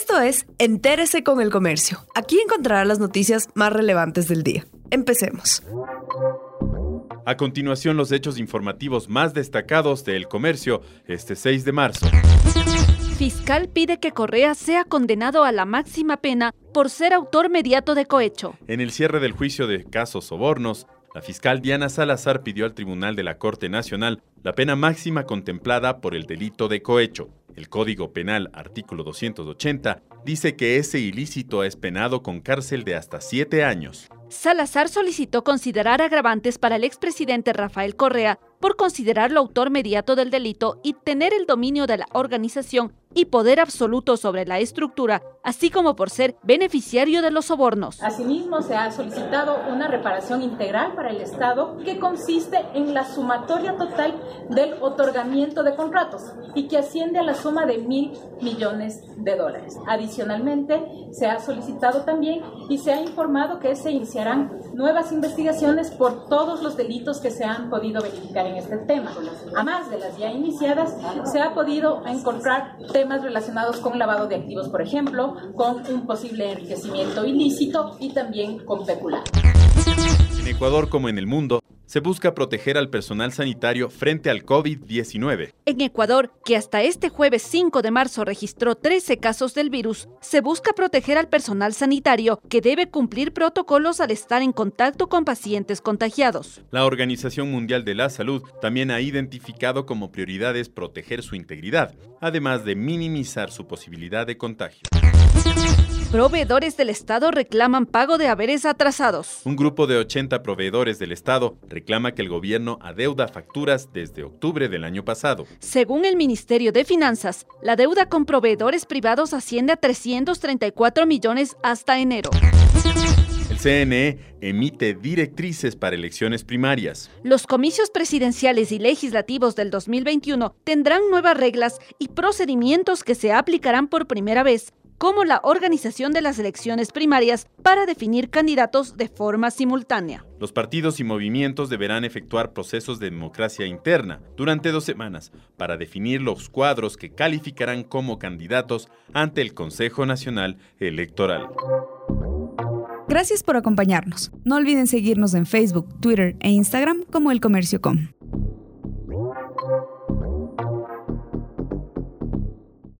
Esto es Entérese con el Comercio. Aquí encontrará las noticias más relevantes del día. Empecemos. A continuación, los hechos informativos más destacados del comercio este 6 de marzo. Fiscal pide que Correa sea condenado a la máxima pena por ser autor mediato de cohecho. En el cierre del juicio de casos sobornos, la fiscal Diana Salazar pidió al Tribunal de la Corte Nacional la pena máxima contemplada por el delito de cohecho. El Código Penal, artículo 280, dice que ese ilícito es penado con cárcel de hasta siete años. Salazar solicitó considerar agravantes para el expresidente Rafael Correa por considerarlo autor mediato del delito y tener el dominio de la organización y poder absoluto sobre la estructura, así como por ser beneficiario de los sobornos. Asimismo, se ha solicitado una reparación integral para el Estado que consiste en la sumatoria total del otorgamiento de contratos y que asciende a la suma de mil millones de dólares. Adicionalmente, se ha solicitado también y se ha informado que se iniciarán nuevas investigaciones por todos los delitos que se han podido verificar en este tema. Además de las ya iniciadas, se ha podido encontrar temas relacionados con lavado de activos, por ejemplo, con un posible enriquecimiento ilícito y también con peculado. En Ecuador como en el mundo, se busca proteger al personal sanitario frente al COVID-19. En Ecuador, que hasta este jueves 5 de marzo registró 13 casos del virus, se busca proteger al personal sanitario que debe cumplir protocolos al estar en contacto con pacientes contagiados. La Organización Mundial de la Salud también ha identificado como prioridades proteger su integridad, además de minimizar su posibilidad de contagio. Proveedores del Estado reclaman pago de haberes atrasados. Un grupo de 80 proveedores del Estado reclama que el gobierno adeuda facturas desde octubre del año pasado. Según el Ministerio de Finanzas, la deuda con proveedores privados asciende a 334 millones hasta enero. El CNE emite directrices para elecciones primarias. Los comicios presidenciales y legislativos del 2021 tendrán nuevas reglas y procedimientos que se aplicarán por primera vez como la organización de las elecciones primarias para definir candidatos de forma simultánea. Los partidos y movimientos deberán efectuar procesos de democracia interna durante dos semanas para definir los cuadros que calificarán como candidatos ante el Consejo Nacional Electoral. Gracias por acompañarnos. No olviden seguirnos en Facebook, Twitter e Instagram como El Comercio Com.